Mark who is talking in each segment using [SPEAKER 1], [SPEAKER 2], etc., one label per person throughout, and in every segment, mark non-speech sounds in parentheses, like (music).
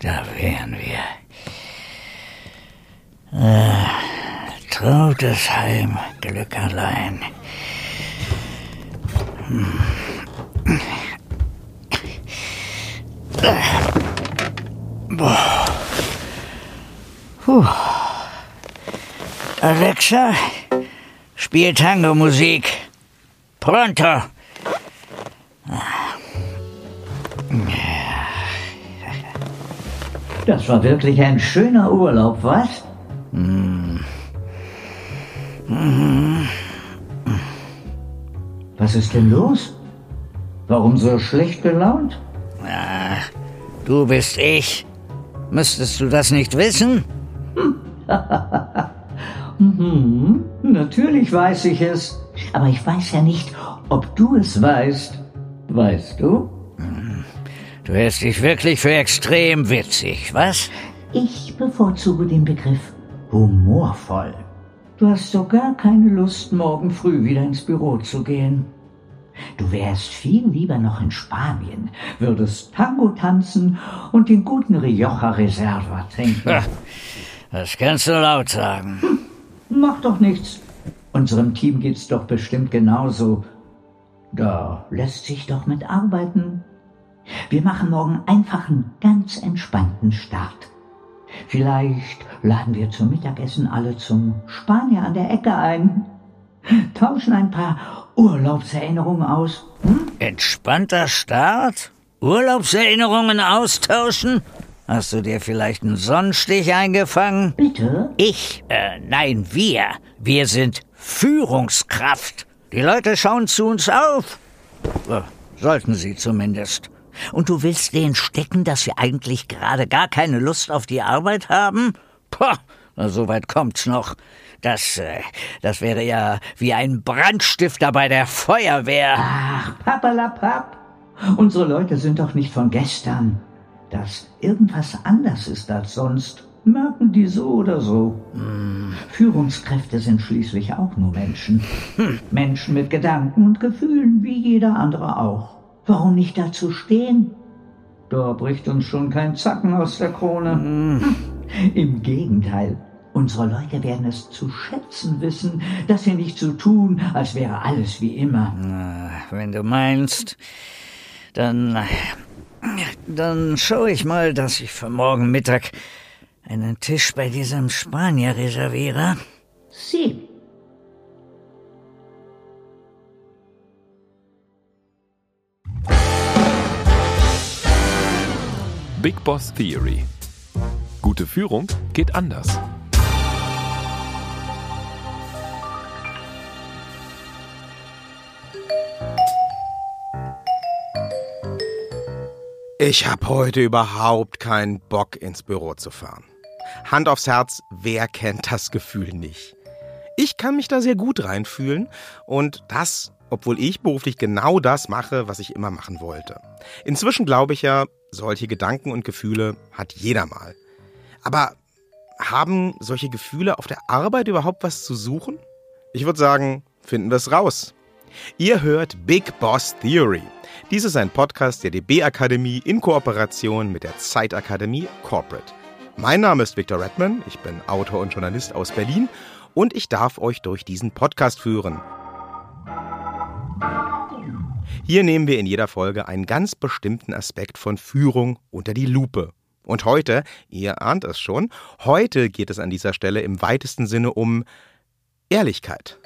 [SPEAKER 1] Da wären wir. Äh, trautes Heim, Glück allein. Hm. Alexa, spiel Tango-Musik. Pronto.
[SPEAKER 2] Das war wirklich ein schöner Urlaub, was? Was ist denn los? Warum so schlecht gelaunt?
[SPEAKER 1] Ach, du bist ich. Müsstest du das nicht wissen? (laughs)
[SPEAKER 2] Hm, natürlich weiß ich es. Aber ich weiß ja nicht, ob du es weißt. Weißt du?
[SPEAKER 1] Du hältst dich wirklich für extrem witzig, was?
[SPEAKER 2] Ich bevorzuge den Begriff humorvoll. Du hast so gar keine Lust, morgen früh wieder ins Büro zu gehen. Du wärst viel lieber noch in Spanien, würdest Tango tanzen und den guten Rioja Reserva trinken.
[SPEAKER 1] Das kannst du laut sagen. (laughs)
[SPEAKER 2] Macht doch nichts. Unserem Team geht's doch bestimmt genauso. Da lässt sich doch mit arbeiten. Wir machen morgen einfach einen ganz entspannten Start. Vielleicht laden wir zum Mittagessen alle zum Spanier an der Ecke ein. Tauschen ein paar Urlaubserinnerungen aus. Hm?
[SPEAKER 1] Entspannter Start? Urlaubserinnerungen austauschen? Hast du dir vielleicht einen Sonnenstich eingefangen?
[SPEAKER 2] Bitte?
[SPEAKER 1] Ich? Äh, nein, wir. Wir sind Führungskraft. Die Leute schauen zu uns auf. Äh, sollten sie zumindest. Und du willst denen stecken, dass wir eigentlich gerade gar keine Lust auf die Arbeit haben? Na, so weit kommt's noch. Das, äh, das wäre ja wie ein Brandstifter bei der Feuerwehr.
[SPEAKER 2] Ach, papalapap. Unsere Leute sind doch nicht von gestern. Dass irgendwas anders ist als sonst, merken die so oder so. Führungskräfte sind schließlich auch nur Menschen. Menschen mit Gedanken und Gefühlen, wie jeder andere auch. Warum nicht dazu stehen? Da bricht uns schon kein Zacken aus der Krone. Im Gegenteil. Unsere Leute werden es zu schätzen wissen, dass sie nicht so tun, als wäre alles wie immer.
[SPEAKER 1] Wenn du meinst, dann. Dann schaue ich mal, dass ich für morgen Mittag einen Tisch bei diesem Spanier reserviere.
[SPEAKER 2] Sie.
[SPEAKER 3] Big Boss Theory. Gute Führung geht anders.
[SPEAKER 4] Ich habe heute überhaupt keinen Bock, ins Büro zu fahren. Hand aufs Herz, wer kennt das Gefühl nicht? Ich kann mich da sehr gut reinfühlen und das, obwohl ich beruflich genau das mache, was ich immer machen wollte. Inzwischen glaube ich ja, solche Gedanken und Gefühle hat jeder mal. Aber haben solche Gefühle auf der Arbeit überhaupt was zu suchen? Ich würde sagen, finden wir es raus. Ihr hört Big Boss Theory. Dies ist ein Podcast der DB Akademie in Kooperation mit der Zeitakademie Corporate. Mein Name ist Victor Redman, ich bin Autor und Journalist aus Berlin und ich darf euch durch diesen Podcast führen. Hier nehmen wir in jeder Folge einen ganz bestimmten Aspekt von Führung unter die Lupe. Und heute, ihr ahnt es schon, heute geht es an dieser Stelle im weitesten Sinne um Ehrlichkeit.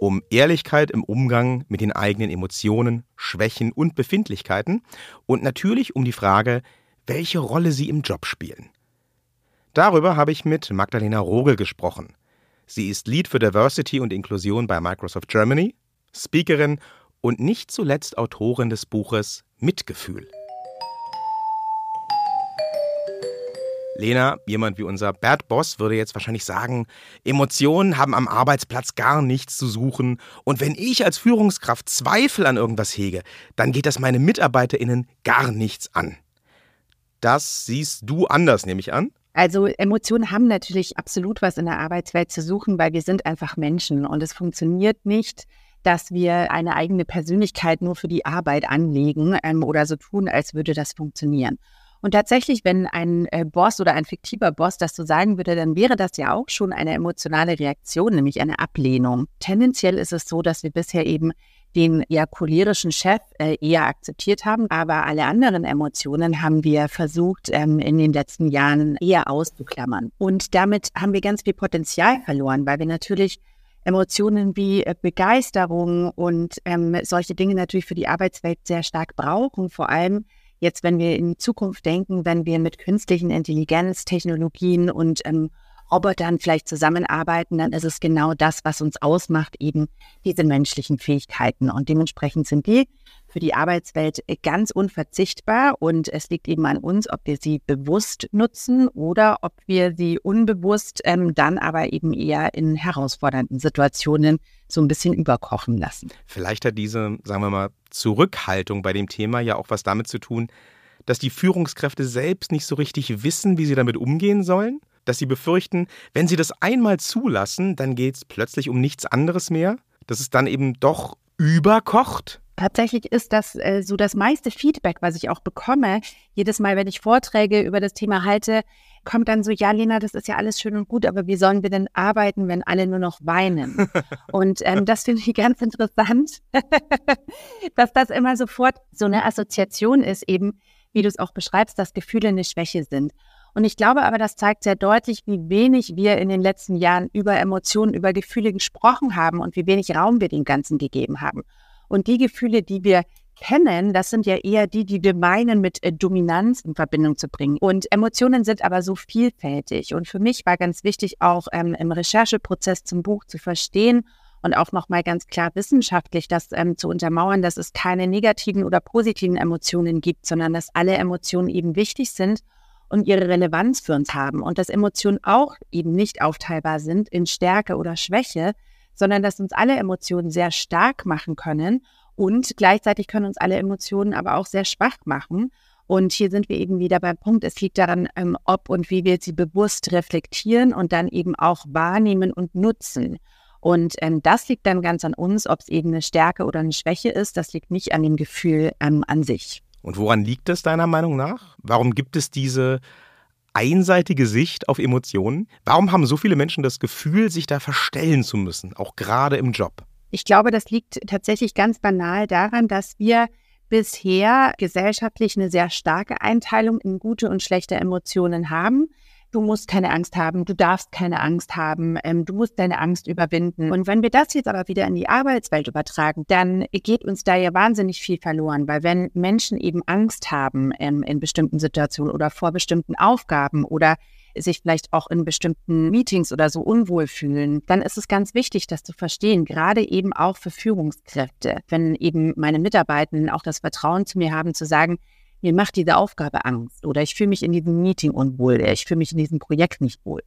[SPEAKER 4] Um Ehrlichkeit im Umgang mit den eigenen Emotionen, Schwächen und Befindlichkeiten und natürlich um die Frage, welche Rolle sie im Job spielen. Darüber habe ich mit Magdalena Rogel gesprochen. Sie ist Lead für Diversity und Inklusion bei Microsoft Germany, Speakerin und nicht zuletzt Autorin des Buches Mitgefühl. Lena, jemand wie unser Bad Boss würde jetzt wahrscheinlich sagen, Emotionen haben am Arbeitsplatz gar nichts zu suchen. Und wenn ich als Führungskraft Zweifel an irgendwas hege, dann geht das meine MitarbeiterInnen gar nichts an. Das siehst du anders, nehme ich an.
[SPEAKER 5] Also Emotionen haben natürlich absolut was in der Arbeitswelt zu suchen, weil wir sind einfach Menschen und es funktioniert nicht, dass wir eine eigene Persönlichkeit nur für die Arbeit anlegen ähm, oder so tun, als würde das funktionieren. Und tatsächlich, wenn ein äh, Boss oder ein fiktiver Boss das so sagen würde, dann wäre das ja auch schon eine emotionale Reaktion, nämlich eine Ablehnung. Tendenziell ist es so, dass wir bisher eben den ja cholerischen Chef äh, eher akzeptiert haben, aber alle anderen Emotionen haben wir versucht ähm, in den letzten Jahren eher auszuklammern. Und damit haben wir ganz viel Potenzial verloren, weil wir natürlich Emotionen wie äh, Begeisterung und ähm, solche Dinge natürlich für die Arbeitswelt sehr stark brauchen, vor allem jetzt, wenn wir in die Zukunft denken, wenn wir mit künstlichen Intelligenztechnologien und ähm, Robotern vielleicht zusammenarbeiten, dann ist es genau das, was uns ausmacht, eben diese menschlichen Fähigkeiten. Und dementsprechend sind die für die Arbeitswelt ganz unverzichtbar und es liegt eben an uns, ob wir sie bewusst nutzen oder ob wir sie unbewusst ähm, dann aber eben eher in herausfordernden Situationen so ein bisschen überkochen lassen.
[SPEAKER 4] Vielleicht hat diese, sagen wir mal, Zurückhaltung bei dem Thema ja auch was damit zu tun, dass die Führungskräfte selbst nicht so richtig wissen, wie sie damit umgehen sollen? Dass sie befürchten, wenn sie das einmal zulassen, dann geht es plötzlich um nichts anderes mehr, dass es dann eben doch überkocht?
[SPEAKER 5] Tatsächlich ist das äh, so das meiste Feedback, was ich auch bekomme. Jedes Mal, wenn ich Vorträge über das Thema halte, kommt dann so, ja, Lena, das ist ja alles schön und gut, aber wie sollen wir denn arbeiten, wenn alle nur noch weinen? (laughs) und ähm, das finde ich ganz interessant, (laughs) dass das immer sofort so eine Assoziation ist, eben, wie du es auch beschreibst, dass Gefühle eine Schwäche sind. Und ich glaube aber, das zeigt sehr deutlich, wie wenig wir in den letzten Jahren über Emotionen, über Gefühle gesprochen haben und wie wenig Raum wir dem Ganzen gegeben haben. Und die Gefühle, die wir kennen, das sind ja eher die, die wir meinen, mit äh, Dominanz in Verbindung zu bringen. Und Emotionen sind aber so vielfältig. Und für mich war ganz wichtig, auch ähm, im Rechercheprozess zum Buch zu verstehen und auch nochmal ganz klar wissenschaftlich das ähm, zu untermauern, dass es keine negativen oder positiven Emotionen gibt, sondern dass alle Emotionen eben wichtig sind und ihre Relevanz für uns haben und dass Emotionen auch eben nicht aufteilbar sind in Stärke oder Schwäche, sondern dass uns alle Emotionen sehr stark machen können und gleichzeitig können uns alle Emotionen aber auch sehr schwach machen. Und hier sind wir eben wieder beim Punkt, es liegt daran, ähm, ob und wie wir sie bewusst reflektieren und dann eben auch wahrnehmen und nutzen. Und ähm, das liegt dann ganz an uns, ob es eben eine Stärke oder eine Schwäche ist. Das liegt nicht an dem Gefühl ähm, an sich.
[SPEAKER 4] Und woran liegt es deiner Meinung nach? Warum gibt es diese einseitige Sicht auf Emotionen? Warum haben so viele Menschen das Gefühl, sich da verstellen zu müssen, auch gerade im Job?
[SPEAKER 5] Ich glaube, das liegt tatsächlich ganz banal daran, dass wir bisher gesellschaftlich eine sehr starke Einteilung in gute und schlechte Emotionen haben du musst keine Angst haben, du darfst keine Angst haben, ähm, du musst deine Angst überwinden. Und wenn wir das jetzt aber wieder in die Arbeitswelt übertragen, dann geht uns da ja wahnsinnig viel verloren, weil wenn Menschen eben Angst haben ähm, in bestimmten Situationen oder vor bestimmten Aufgaben oder sich vielleicht auch in bestimmten Meetings oder so unwohl fühlen, dann ist es ganz wichtig, das zu verstehen, gerade eben auch für Führungskräfte, wenn eben meine Mitarbeitenden auch das Vertrauen zu mir haben, zu sagen, mir macht diese Aufgabe Angst oder ich fühle mich in diesem Meeting unwohl, ich fühle mich in diesem Projekt nicht wohl.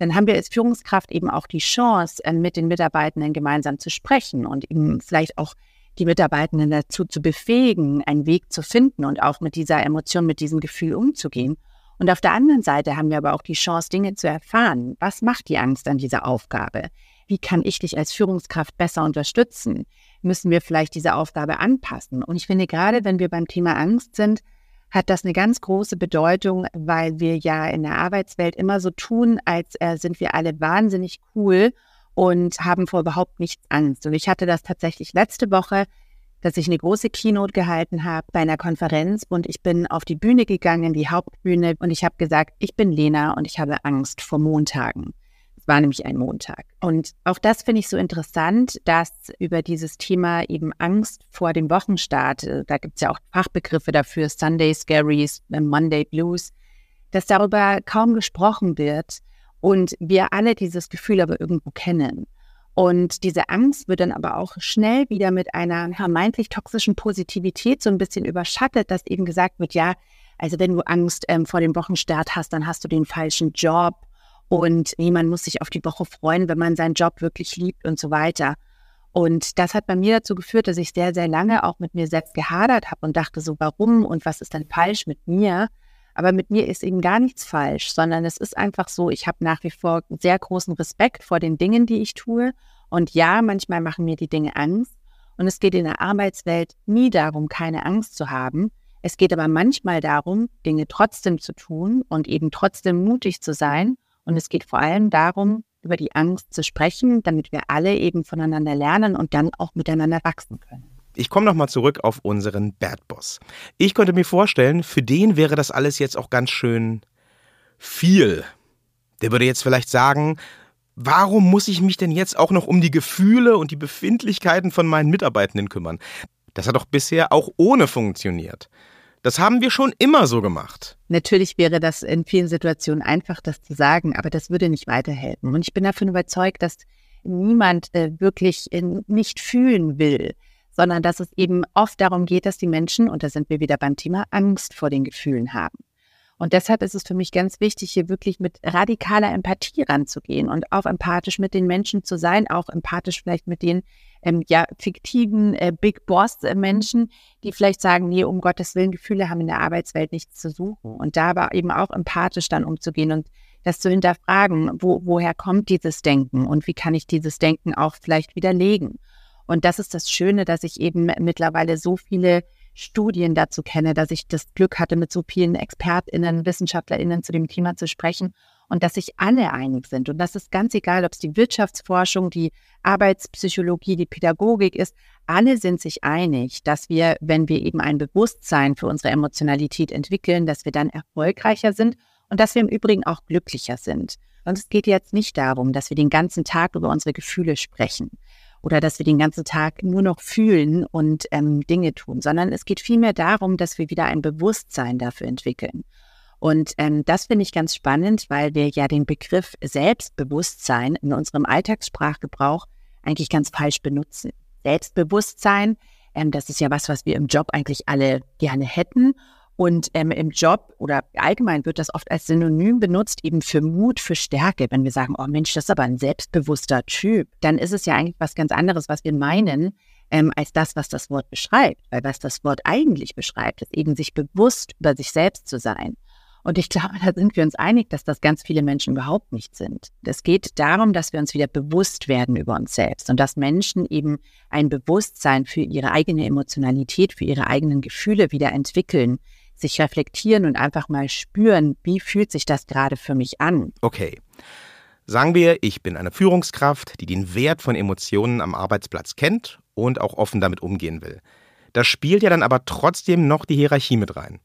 [SPEAKER 5] Dann haben wir als Führungskraft eben auch die Chance, äh, mit den Mitarbeitenden gemeinsam zu sprechen und eben vielleicht auch die Mitarbeitenden dazu zu befähigen, einen Weg zu finden und auch mit dieser Emotion, mit diesem Gefühl umzugehen. Und auf der anderen Seite haben wir aber auch die Chance, Dinge zu erfahren. Was macht die Angst an dieser Aufgabe? Wie kann ich dich als Führungskraft besser unterstützen? Müssen wir vielleicht diese Aufgabe anpassen? Und ich finde, gerade wenn wir beim Thema Angst sind, hat das eine ganz große Bedeutung, weil wir ja in der Arbeitswelt immer so tun, als äh, sind wir alle wahnsinnig cool und haben vor überhaupt nichts Angst. Und ich hatte das tatsächlich letzte Woche, dass ich eine große Keynote gehalten habe bei einer Konferenz und ich bin auf die Bühne gegangen, die Hauptbühne, und ich habe gesagt, ich bin Lena und ich habe Angst vor Montagen. War nämlich ein Montag. Und auch das finde ich so interessant, dass über dieses Thema eben Angst vor dem Wochenstart, äh, da gibt es ja auch Fachbegriffe dafür, Sunday Scaries, äh, Monday Blues, dass darüber kaum gesprochen wird und wir alle dieses Gefühl aber irgendwo kennen. Und diese Angst wird dann aber auch schnell wieder mit einer vermeintlich toxischen Positivität so ein bisschen überschattet, dass eben gesagt wird, ja, Also wenn du Angst ähm, vor dem Wochenstart hast, dann hast du den falschen Job und niemand muss sich auf die Woche freuen, wenn man seinen Job wirklich liebt und so weiter. Und das hat bei mir dazu geführt, dass ich sehr, sehr lange auch mit mir selbst gehadert habe und dachte so, warum und was ist denn falsch mit mir? Aber mit mir ist eben gar nichts falsch, sondern es ist einfach so, ich habe nach wie vor sehr großen Respekt vor den Dingen, die ich tue. Und ja, manchmal machen mir die Dinge Angst. Und es geht in der Arbeitswelt nie darum, keine Angst zu haben. Es geht aber manchmal darum, Dinge trotzdem zu tun und eben trotzdem mutig zu sein. Und es geht vor allem darum, über die Angst zu sprechen, damit wir alle eben voneinander lernen und dann auch miteinander wachsen können.
[SPEAKER 4] Ich komme nochmal zurück auf unseren Bad Boss. Ich könnte mir vorstellen, für den wäre das alles jetzt auch ganz schön viel. Der würde jetzt vielleicht sagen, warum muss ich mich denn jetzt auch noch um die Gefühle und die Befindlichkeiten von meinen Mitarbeitenden kümmern? Das hat doch bisher auch ohne funktioniert. Das haben wir schon immer so gemacht.
[SPEAKER 5] Natürlich wäre das in vielen Situationen einfach, das zu sagen, aber das würde nicht weiterhelfen. Und ich bin davon überzeugt, dass niemand äh, wirklich äh, nicht fühlen will, sondern dass es eben oft darum geht, dass die Menschen, und da sind wir wieder beim Thema Angst vor den Gefühlen haben. Und deshalb ist es für mich ganz wichtig, hier wirklich mit radikaler Empathie ranzugehen und auch empathisch mit den Menschen zu sein, auch empathisch vielleicht mit den ähm, ja, fiktiven äh, Big Boss-Menschen, die vielleicht sagen, nee, um Gottes Willen, Gefühle haben in der Arbeitswelt nichts zu suchen. Und da aber eben auch empathisch dann umzugehen und das zu hinterfragen, wo, woher kommt dieses Denken und wie kann ich dieses Denken auch vielleicht widerlegen. Und das ist das Schöne, dass ich eben mittlerweile so viele Studien dazu kenne, dass ich das Glück hatte, mit so vielen ExpertInnen, WissenschaftlerInnen zu dem Thema zu sprechen und dass sich alle einig sind. Und das ist ganz egal, ob es die Wirtschaftsforschung, die Arbeitspsychologie, die Pädagogik ist. Alle sind sich einig, dass wir, wenn wir eben ein Bewusstsein für unsere Emotionalität entwickeln, dass wir dann erfolgreicher sind und dass wir im Übrigen auch glücklicher sind. Und es geht jetzt nicht darum, dass wir den ganzen Tag über unsere Gefühle sprechen oder dass wir den ganzen Tag nur noch fühlen und ähm, Dinge tun, sondern es geht vielmehr darum, dass wir wieder ein Bewusstsein dafür entwickeln. Und ähm, das finde ich ganz spannend, weil wir ja den Begriff Selbstbewusstsein in unserem Alltagssprachgebrauch eigentlich ganz falsch benutzen. Selbstbewusstsein, ähm, das ist ja was, was wir im Job eigentlich alle gerne hätten. Und ähm, im Job oder allgemein wird das oft als Synonym benutzt, eben für Mut, für Stärke. Wenn wir sagen, oh Mensch, das ist aber ein selbstbewusster Typ, dann ist es ja eigentlich was ganz anderes, was wir meinen, ähm, als das, was das Wort beschreibt. Weil was das Wort eigentlich beschreibt, ist eben sich bewusst über sich selbst zu sein. Und ich glaube, da sind wir uns einig, dass das ganz viele Menschen überhaupt nicht sind. Es geht darum, dass wir uns wieder bewusst werden über uns selbst und dass Menschen eben ein Bewusstsein für ihre eigene Emotionalität, für ihre eigenen Gefühle wieder entwickeln, sich reflektieren und einfach mal spüren, wie fühlt sich das gerade für mich an.
[SPEAKER 4] Okay. Sagen wir, ich bin eine Führungskraft, die den Wert von Emotionen am Arbeitsplatz kennt und auch offen damit umgehen will. Da spielt ja dann aber trotzdem noch die Hierarchie mit rein.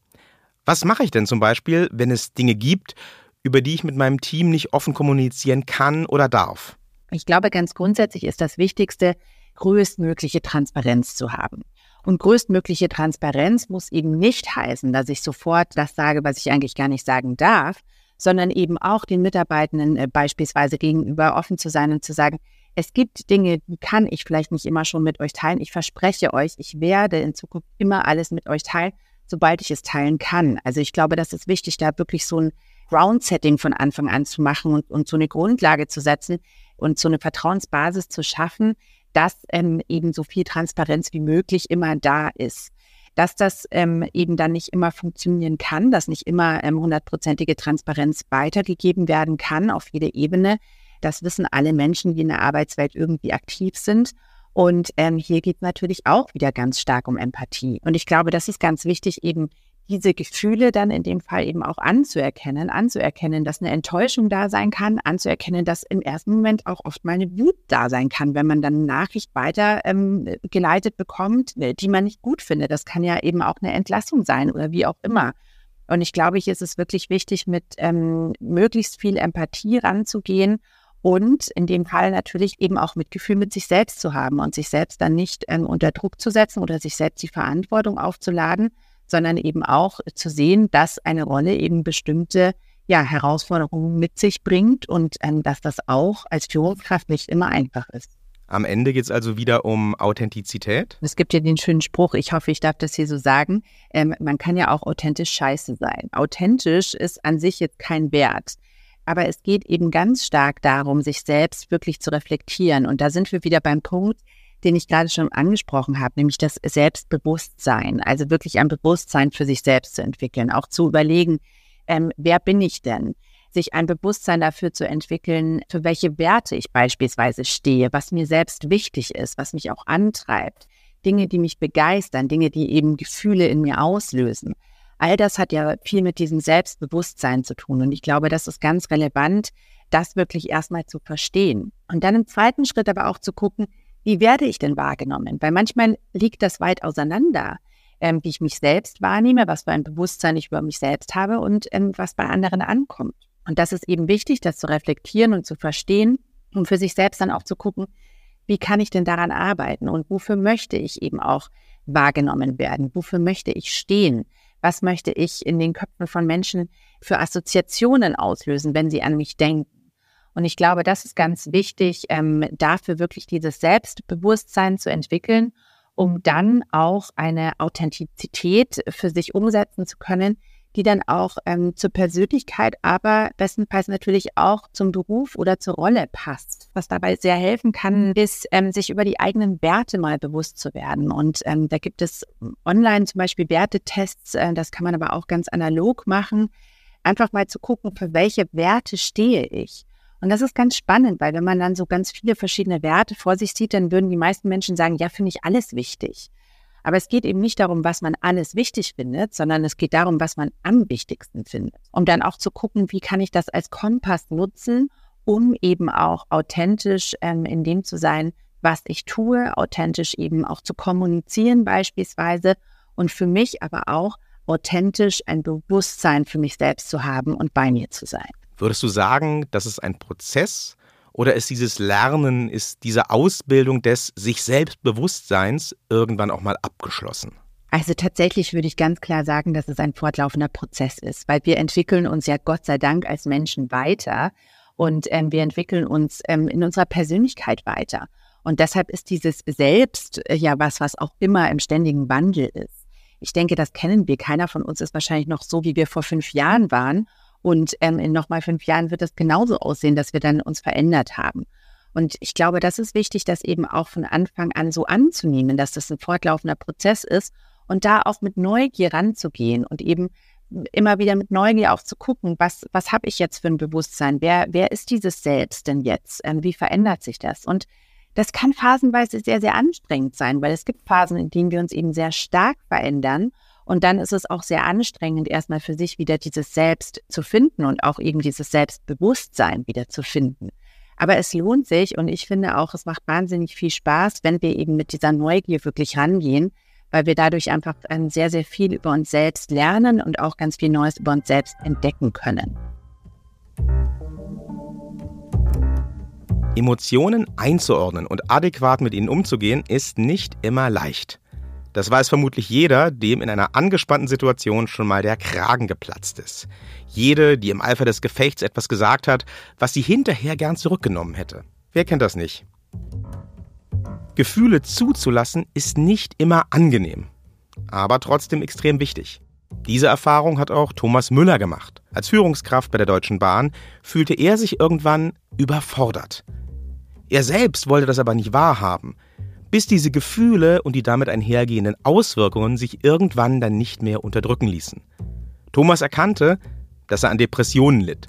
[SPEAKER 4] Was mache ich denn zum Beispiel, wenn es Dinge gibt, über die ich mit meinem Team nicht offen kommunizieren kann oder darf?
[SPEAKER 5] Ich glaube, ganz grundsätzlich ist das Wichtigste, größtmögliche Transparenz zu haben. Und größtmögliche Transparenz muss eben nicht heißen, dass ich sofort das sage, was ich eigentlich gar nicht sagen darf, sondern eben auch den Mitarbeitenden äh, beispielsweise gegenüber offen zu sein und zu sagen, es gibt Dinge, die kann ich vielleicht nicht immer schon mit euch teilen. Ich verspreche euch, ich werde in Zukunft immer alles mit euch teilen sobald ich es teilen kann. Also ich glaube, das ist wichtig, da wirklich so ein Ground-Setting von Anfang an zu machen und, und so eine Grundlage zu setzen und so eine Vertrauensbasis zu schaffen, dass ähm, eben so viel Transparenz wie möglich immer da ist. Dass das ähm, eben dann nicht immer funktionieren kann, dass nicht immer ähm, hundertprozentige Transparenz weitergegeben werden kann auf jede Ebene, das wissen alle Menschen, die in der Arbeitswelt irgendwie aktiv sind. Und ähm, hier geht natürlich auch wieder ganz stark um Empathie. Und ich glaube, das ist ganz wichtig, eben diese Gefühle dann in dem Fall eben auch anzuerkennen, anzuerkennen, dass eine Enttäuschung da sein kann, anzuerkennen, dass im ersten Moment auch oft mal eine Wut da sein kann, wenn man dann eine Nachricht weiter ähm, bekommt, die man nicht gut findet. Das kann ja eben auch eine Entlassung sein oder wie auch immer. Und ich glaube, hier ist es wirklich wichtig, mit ähm, möglichst viel Empathie ranzugehen und in dem Fall natürlich eben auch Mitgefühl mit sich selbst zu haben und sich selbst dann nicht ähm, unter Druck zu setzen oder sich selbst die Verantwortung aufzuladen, sondern eben auch zu sehen, dass eine Rolle eben bestimmte ja, Herausforderungen mit sich bringt und ähm, dass das auch als Führungskraft nicht immer einfach ist.
[SPEAKER 4] Am Ende geht es also wieder um Authentizität.
[SPEAKER 5] Es gibt ja den schönen Spruch, ich hoffe, ich darf das hier so sagen, ähm, man kann ja auch authentisch scheiße sein. Authentisch ist an sich jetzt kein Wert. Aber es geht eben ganz stark darum, sich selbst wirklich zu reflektieren. Und da sind wir wieder beim Punkt, den ich gerade schon angesprochen habe, nämlich das Selbstbewusstsein. Also wirklich ein Bewusstsein für sich selbst zu entwickeln, auch zu überlegen, ähm, wer bin ich denn? sich ein Bewusstsein dafür zu entwickeln, für welche Werte ich beispielsweise stehe, was mir selbst wichtig ist, was mich auch antreibt, Dinge, die mich begeistern, Dinge, die eben Gefühle in mir auslösen. All das hat ja viel mit diesem Selbstbewusstsein zu tun. Und ich glaube, das ist ganz relevant, das wirklich erstmal zu verstehen. Und dann im zweiten Schritt aber auch zu gucken, wie werde ich denn wahrgenommen? Weil manchmal liegt das weit auseinander, ähm, wie ich mich selbst wahrnehme, was für ein Bewusstsein ich über mich selbst habe und ähm, was bei anderen ankommt. Und das ist eben wichtig, das zu reflektieren und zu verstehen und für sich selbst dann auch zu gucken, wie kann ich denn daran arbeiten und wofür möchte ich eben auch wahrgenommen werden? Wofür möchte ich stehen? Was möchte ich in den Köpfen von Menschen für Assoziationen auslösen, wenn sie an mich denken? Und ich glaube, das ist ganz wichtig, ähm, dafür wirklich dieses Selbstbewusstsein zu entwickeln, um dann auch eine Authentizität für sich umsetzen zu können, die dann auch ähm, zur Persönlichkeit, aber bestenfalls natürlich auch zum Beruf oder zur Rolle passt. Was dabei sehr helfen kann, mhm. ist, ähm, sich über die eigenen Werte mal bewusst zu werden. Und ähm, da gibt es online zum Beispiel Wertetests, äh, das kann man aber auch ganz analog machen. Einfach mal zu gucken, für welche Werte stehe ich. Und das ist ganz spannend, weil wenn man dann so ganz viele verschiedene Werte vor sich sieht, dann würden die meisten Menschen sagen, ja, finde ich alles wichtig. Aber es geht eben nicht darum, was man alles wichtig findet, sondern es geht darum, was man am wichtigsten findet. Um dann auch zu gucken, wie kann ich das als Kompass nutzen, um eben auch authentisch ähm, in dem zu sein, was ich tue, authentisch eben auch zu kommunizieren beispielsweise und für mich aber auch authentisch ein Bewusstsein für mich selbst zu haben und bei mir zu sein.
[SPEAKER 4] Würdest du sagen, das ist ein Prozess oder ist dieses Lernen, ist diese Ausbildung des sich Selbstbewusstseins irgendwann auch mal abgeschlossen?
[SPEAKER 5] Also tatsächlich würde ich ganz klar sagen, dass es ein fortlaufender Prozess ist, weil wir entwickeln uns ja Gott sei Dank als Menschen weiter und ähm, wir entwickeln uns ähm, in unserer Persönlichkeit weiter. Und deshalb ist dieses Selbst äh, ja was, was auch immer im ständigen Wandel ist. Ich denke, das kennen wir. Keiner von uns ist wahrscheinlich noch so, wie wir vor fünf Jahren waren. Und ähm, in nochmal fünf Jahren wird es genauso aussehen, dass wir dann uns verändert haben. Und ich glaube, das ist wichtig, das eben auch von Anfang an so anzunehmen, dass das ein fortlaufender Prozess ist und da auch mit Neugier ranzugehen und eben immer wieder mit Neugier auch zu gucken, was, was habe ich jetzt für ein Bewusstsein? Wer, wer ist dieses Selbst denn jetzt? Ähm, wie verändert sich das? Und das kann phasenweise sehr, sehr anstrengend sein, weil es gibt Phasen, in denen wir uns eben sehr stark verändern und dann ist es auch sehr anstrengend, erstmal für sich wieder dieses Selbst zu finden und auch eben dieses Selbstbewusstsein wieder zu finden. Aber es lohnt sich und ich finde auch, es macht wahnsinnig viel Spaß, wenn wir eben mit dieser Neugier wirklich rangehen, weil wir dadurch einfach sehr, sehr viel über uns selbst lernen und auch ganz viel Neues über uns selbst entdecken können.
[SPEAKER 4] Emotionen einzuordnen und adäquat mit ihnen umzugehen, ist nicht immer leicht. Das weiß vermutlich jeder, dem in einer angespannten Situation schon mal der Kragen geplatzt ist. Jede, die im Eifer des Gefechts etwas gesagt hat, was sie hinterher gern zurückgenommen hätte. Wer kennt das nicht? Gefühle zuzulassen ist nicht immer angenehm, aber trotzdem extrem wichtig. Diese Erfahrung hat auch Thomas Müller gemacht. Als Führungskraft bei der Deutschen Bahn fühlte er sich irgendwann überfordert. Er selbst wollte das aber nicht wahrhaben bis diese Gefühle und die damit einhergehenden Auswirkungen sich irgendwann dann nicht mehr unterdrücken ließen. Thomas erkannte, dass er an Depressionen litt.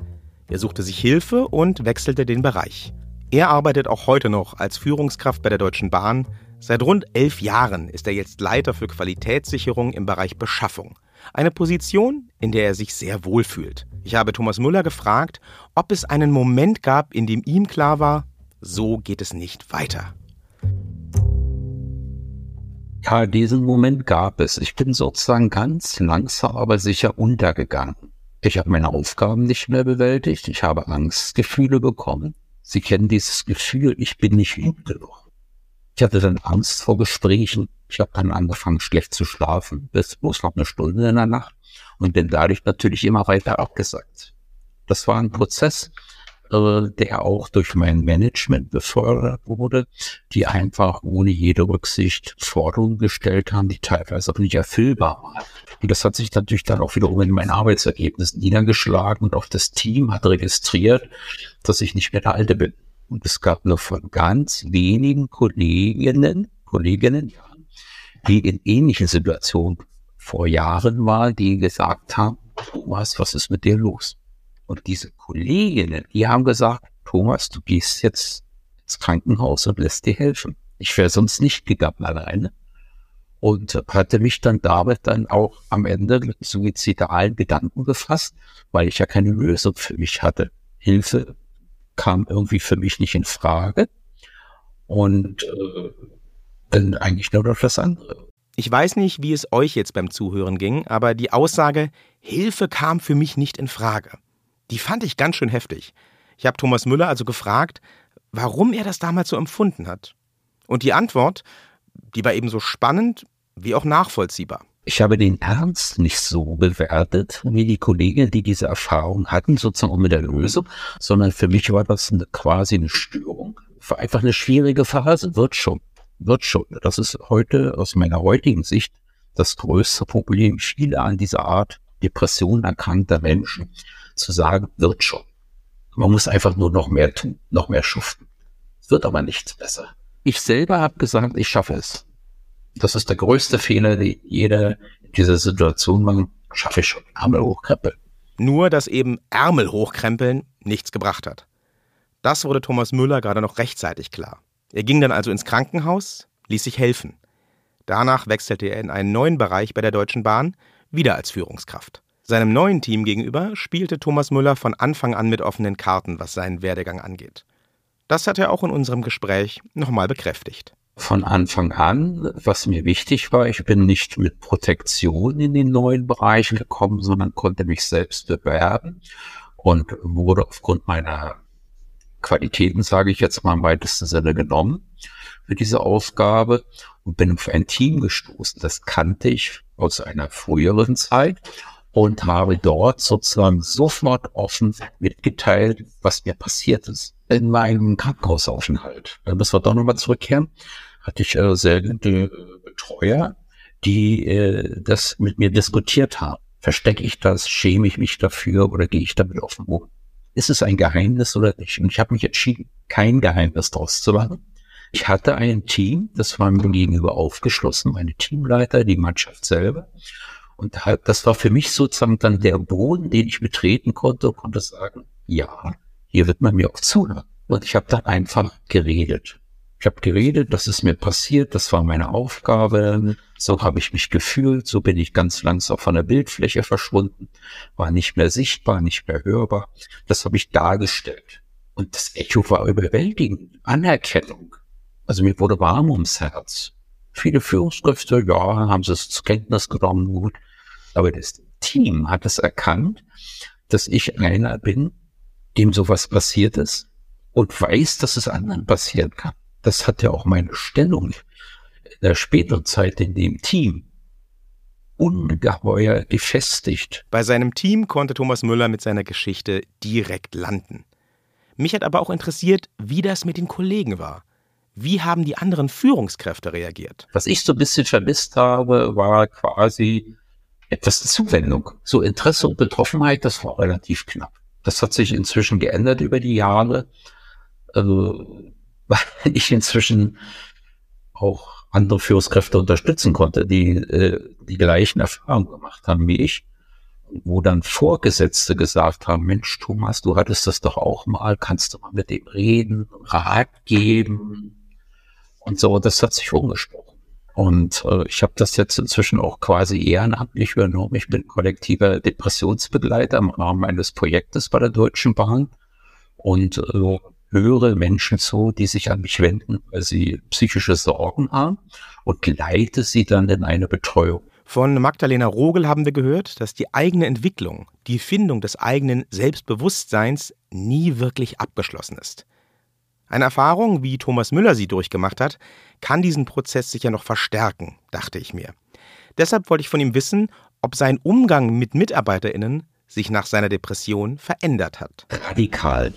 [SPEAKER 4] Er suchte sich Hilfe und wechselte den Bereich. Er arbeitet auch heute noch als Führungskraft bei der Deutschen Bahn. Seit rund elf Jahren ist er jetzt Leiter für Qualitätssicherung im Bereich Beschaffung. Eine Position, in der er sich sehr wohl fühlt. Ich habe Thomas Müller gefragt, ob es einen Moment gab, in dem ihm klar war, so geht es nicht weiter.
[SPEAKER 6] Ja, diesen Moment gab es. Ich bin sozusagen ganz langsam, aber sicher untergegangen. Ich habe meine Aufgaben nicht mehr bewältigt. Ich habe Angstgefühle bekommen. Sie kennen dieses Gefühl, ich bin nicht gut genug. Ich hatte dann Angst vor Gesprächen. Ich habe dann angefangen, schlecht zu schlafen, bis bloß noch eine Stunde in der Nacht und bin dadurch natürlich immer weiter abgesagt. Das war ein Prozess, äh, der auch durch mein Management befördert wurde, die einfach ohne jede Rücksicht Forderungen gestellt haben, die teilweise auch nicht erfüllbar waren. Und das hat sich natürlich dann auch wiederum in meinen Arbeitsergebnissen niedergeschlagen und auch das Team hat registriert, dass ich nicht mehr der Alte bin. Und es gab nur von ganz wenigen Kolleginnen, Kolleginnen, die in ähnlichen Situationen vor Jahren waren, die gesagt haben, Thomas, was ist mit dir los? Und diese Kolleginnen, die haben gesagt, Thomas, du gehst jetzt ins Krankenhaus und lässt dir helfen. Ich wäre sonst nicht gegangen alleine. Und hatte mich dann damit dann auch am Ende mit suizidalen Gedanken befasst, weil ich ja keine Lösung für mich hatte. Hilfe kam irgendwie für mich nicht in Frage. Und äh, dann eigentlich nur noch das andere.
[SPEAKER 4] Ich weiß nicht, wie es euch jetzt beim Zuhören ging, aber die Aussage Hilfe kam für mich nicht in Frage. Die fand ich ganz schön heftig. Ich habe Thomas Müller also gefragt, warum er das damals so empfunden hat. Und die Antwort, die war ebenso spannend wie auch nachvollziehbar.
[SPEAKER 6] Ich habe den Ernst nicht so bewertet wie die Kollegen, die diese Erfahrung hatten, sozusagen mit der Lösung, sondern für mich war das eine, quasi eine Störung. War einfach eine schwierige Phase, wird schon, wird schon. Das ist heute aus meiner heutigen Sicht das größte Problem. Viele an dieser Art Depression erkrankter Menschen zu sagen, wird schon. Man muss einfach nur noch mehr tun, noch mehr schuften. Es wird aber nichts besser. Ich selber habe gesagt, ich schaffe es. Das ist der größte Fehler, den jeder in dieser Situation macht. Schaffe ich schon. Ärmel hochkrempeln.
[SPEAKER 4] Nur, dass eben Ärmel hochkrempeln nichts gebracht hat. Das wurde Thomas Müller gerade noch rechtzeitig klar. Er ging dann also ins Krankenhaus, ließ sich helfen. Danach wechselte er in einen neuen Bereich bei der Deutschen Bahn, wieder als Führungskraft. Seinem neuen Team gegenüber spielte Thomas Müller von Anfang an mit offenen Karten, was seinen Werdegang angeht. Das hat er auch in unserem Gespräch nochmal bekräftigt
[SPEAKER 6] von Anfang an, was mir wichtig war, ich bin nicht mit Protektion in den neuen Bereich gekommen, sondern konnte mich selbst bewerben und wurde aufgrund meiner Qualitäten, sage ich jetzt mal im weitesten Sinne, genommen für diese Aufgabe und bin auf ein Team gestoßen. Das kannte ich aus einer früheren Zeit und habe dort sozusagen sofort offen mitgeteilt, was mir passiert ist in meinem Krankenhausaufenthalt. Da müssen wir doch nochmal zurückkehren. Hatte ich äh, sehr gute äh, Betreuer, die äh, das mit mir diskutiert haben. Verstecke ich das? Schäme ich mich dafür oder gehe ich damit offen um? Ist es ein Geheimnis oder nicht? Und ich habe mich entschieden, kein Geheimnis draus zu machen. Ich hatte ein Team, das war mir gegenüber aufgeschlossen, meine Teamleiter, die Mannschaft selber. Und das war für mich sozusagen dann der Boden, den ich betreten konnte und konnte sagen, ja, hier wird man mir auch zuhören. Und ich habe dann einfach geredet. Ich habe geredet, das ist mir passiert, das war meine Aufgabe, so habe ich mich gefühlt, so bin ich ganz langsam von der Bildfläche verschwunden, war nicht mehr sichtbar, nicht mehr hörbar. Das habe ich dargestellt. Und das Echo war überwältigend. Anerkennung. Also mir wurde warm ums Herz. Viele Führungskräfte, ja, haben sie es zur Kenntnis genommen, gut. Aber das Team hat es erkannt, dass ich einer bin, dem sowas passiert ist und weiß, dass es anderen passieren kann. Das hat ja auch meine Stellung in der späteren Zeit in dem Team ungeheuer gefestigt.
[SPEAKER 4] Bei seinem Team konnte Thomas Müller mit seiner Geschichte direkt landen. Mich hat aber auch interessiert, wie das mit den Kollegen war. Wie haben die anderen Führungskräfte reagiert?
[SPEAKER 6] Was ich so ein bisschen vermisst habe, war quasi etwas Zuwendung. So Interesse und Betroffenheit, das war relativ knapp. Das hat sich inzwischen geändert über die Jahre, also, (laughs) weil ich inzwischen auch andere Führungskräfte unterstützen konnte, die äh, die gleichen Erfahrungen gemacht haben wie ich, wo dann Vorgesetzte gesagt haben, Mensch, Thomas, du hattest das doch auch mal, kannst du mal mit dem reden, Rat geben und so. Das hat sich umgesprochen. Und äh, ich habe das jetzt inzwischen auch quasi ehrenamtlich übernommen. Ich bin kollektiver Depressionsbegleiter im Rahmen eines Projektes bei der Deutschen Bahn und äh, höre Menschen zu, die sich an mich wenden, weil sie psychische Sorgen haben und leite sie dann in eine Betreuung.
[SPEAKER 4] Von Magdalena Rogel haben wir gehört, dass die eigene Entwicklung, die Findung des eigenen Selbstbewusstseins nie wirklich abgeschlossen ist. Eine Erfahrung, wie Thomas Müller sie durchgemacht hat, kann diesen Prozess sicher noch verstärken, dachte ich mir. Deshalb wollte ich von ihm wissen, ob sein Umgang mit MitarbeiterInnen sich nach seiner Depression verändert hat.
[SPEAKER 6] Radikal.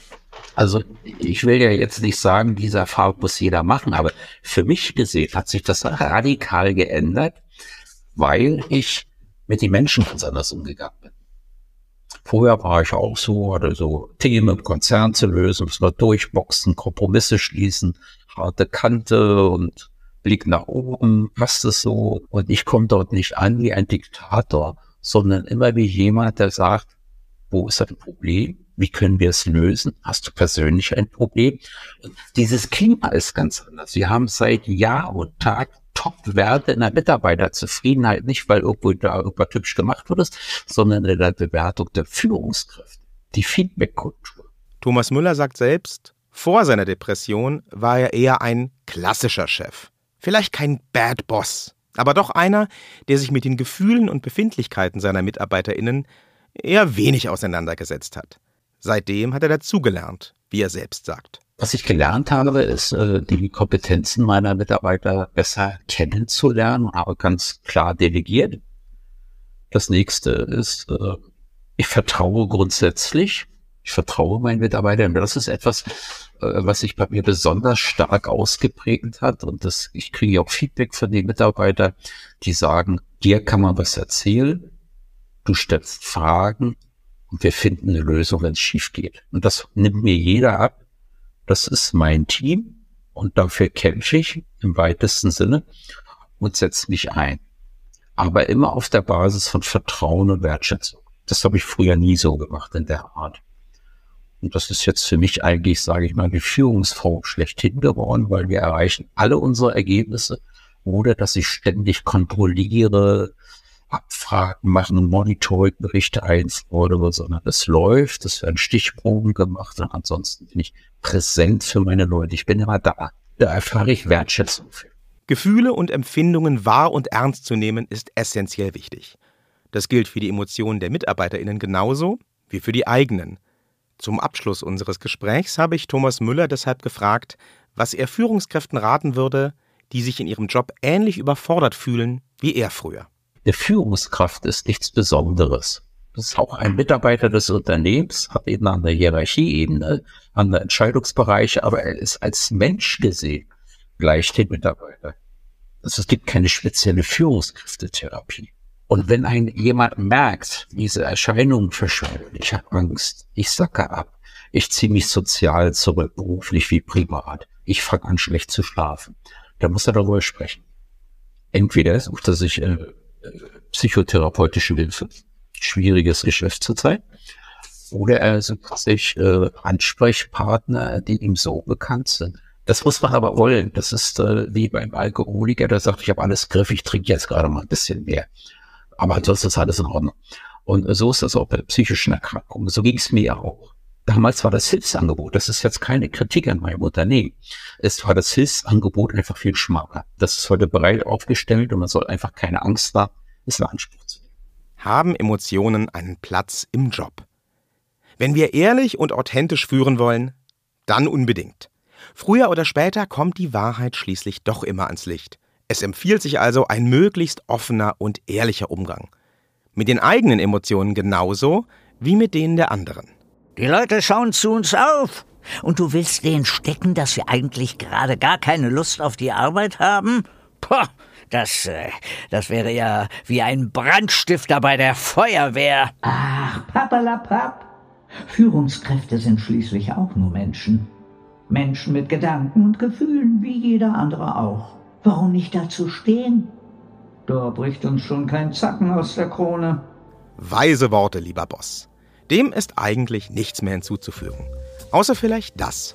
[SPEAKER 6] Also ich will ja jetzt nicht sagen, diese Erfahrung muss jeder machen, aber für mich gesehen hat sich das radikal geändert, weil ich mit den Menschen ganz anders umgegangen bin. Vorher war ich auch so, hatte so Themen im Konzern zu lösen, muss man durchboxen, Kompromisse schließen, harte Kante und Blick nach oben, passt es so. Und ich komme dort nicht an wie ein Diktator, sondern immer wie jemand, der sagt, wo ist ein Problem? Wie können wir es lösen? Hast du persönlich ein Problem? Und dieses Klima ist ganz anders. Wir haben seit Jahr und Tag Top-Werte in der Mitarbeiterzufriedenheit, nicht weil irgendwo da irgendwas typisch gemacht wurde, sondern in der Bewertung der Führungskräfte, die Feedback-Kultur.
[SPEAKER 4] Thomas Müller sagt selbst, vor seiner Depression war er eher ein klassischer Chef. Vielleicht kein Bad Boss, aber doch einer, der sich mit den Gefühlen und Befindlichkeiten seiner MitarbeiterInnen eher wenig auseinandergesetzt hat. Seitdem hat er dazugelernt, wie er selbst sagt.
[SPEAKER 6] Was ich gelernt habe, ist, äh, die Kompetenzen meiner Mitarbeiter besser kennenzulernen, aber ganz klar delegiert. Das nächste ist, äh, ich vertraue grundsätzlich. Ich vertraue meinen Mitarbeitern. Das ist etwas, äh, was sich bei mir besonders stark ausgeprägt hat. Und das, ich kriege auch Feedback von den Mitarbeitern, die sagen, dir kann man was erzählen. Du stellst Fragen und wir finden eine Lösung, wenn es schief geht. Und das nimmt mir jeder ab. Das ist mein Team und dafür kämpfe ich im weitesten Sinne und setze mich ein. Aber immer auf der Basis von Vertrauen und Wertschätzung. Das habe ich früher nie so gemacht in der Art. Und das ist jetzt für mich eigentlich, sage ich mal, die Führungsform schlechthin geworden, weil wir erreichen alle unsere Ergebnisse, ohne dass ich ständig kontrolliere, Abfragen machen, Monitoring-Berichte einfordere, sondern es läuft, es werden Stichproben gemacht und ansonsten bin ich präsent für meine Leute. Ich bin immer da. Da erfahre ich Wertschätzung für.
[SPEAKER 4] Gefühle und Empfindungen wahr und ernst zu nehmen, ist essentiell wichtig. Das gilt für die Emotionen der MitarbeiterInnen genauso wie für die eigenen. Zum Abschluss unseres Gesprächs habe ich Thomas Müller deshalb gefragt, was er Führungskräften raten würde, die sich in ihrem Job ähnlich überfordert fühlen wie er früher.
[SPEAKER 6] Der Führungskraft ist nichts Besonderes. Das ist auch ein Mitarbeiter des Unternehmens, hat eben an der Hierarchieebene, an der Entscheidungsbereiche, aber er ist als Mensch gesehen gleich den Mitarbeiter. Also es gibt keine spezielle Führungskräftetherapie. Und wenn ein jemand merkt, diese Erscheinungen verschwinden, ich habe Angst, ich sacke ab, ich ziehe mich sozial zurück, beruflich wie privat, ich fange an schlecht zu schlafen, dann muss er darüber sprechen. Entweder sucht er sich äh, psychotherapeutische Hilfe. Schwieriges Geschäft zurzeit. Oder er sucht sich äh, Ansprechpartner, die ihm so bekannt sind. Das muss man aber wollen. Das ist äh, wie beim Alkoholiker, der sagt, ich habe alles griff, ich trinke jetzt gerade mal ein bisschen mehr. Aber ansonsten ist alles in Ordnung. Und so ist das auch bei psychischen Erkrankungen. So ging es mir auch. Damals war das Hilfsangebot, das ist jetzt keine Kritik an meinem Unternehmen. Es war das Hilfsangebot einfach viel schmaler. Das ist heute breit aufgestellt und man soll einfach keine Angst haben, es in Anspruch.
[SPEAKER 4] Haben Emotionen einen Platz im Job? Wenn wir ehrlich und authentisch führen wollen, dann unbedingt. Früher oder später kommt die Wahrheit schließlich doch immer ans Licht. Es empfiehlt sich also ein möglichst offener und ehrlicher Umgang. Mit den eigenen Emotionen genauso wie mit denen der anderen.
[SPEAKER 1] Die Leute schauen zu uns auf. Und du willst denen stecken, dass wir eigentlich gerade gar keine Lust auf die Arbeit haben? Poh, das, äh, das wäre ja wie ein Brandstifter bei der Feuerwehr.
[SPEAKER 2] Ach, pappalapapp. Führungskräfte sind schließlich auch nur Menschen. Menschen mit Gedanken und Gefühlen, wie jeder andere auch. Warum nicht dazu stehen? Da bricht uns schon kein Zacken aus der Krone.
[SPEAKER 4] Weise Worte, lieber Boss. Dem ist eigentlich nichts mehr hinzuzufügen. Außer vielleicht das.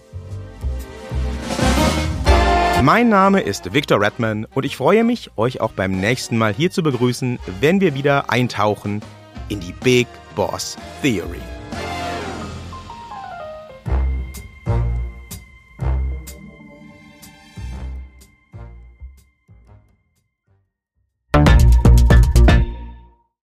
[SPEAKER 4] Mein Name ist Victor Redman und ich freue mich, euch auch beim nächsten Mal hier zu begrüßen, wenn wir wieder eintauchen in die Big Boss Theory.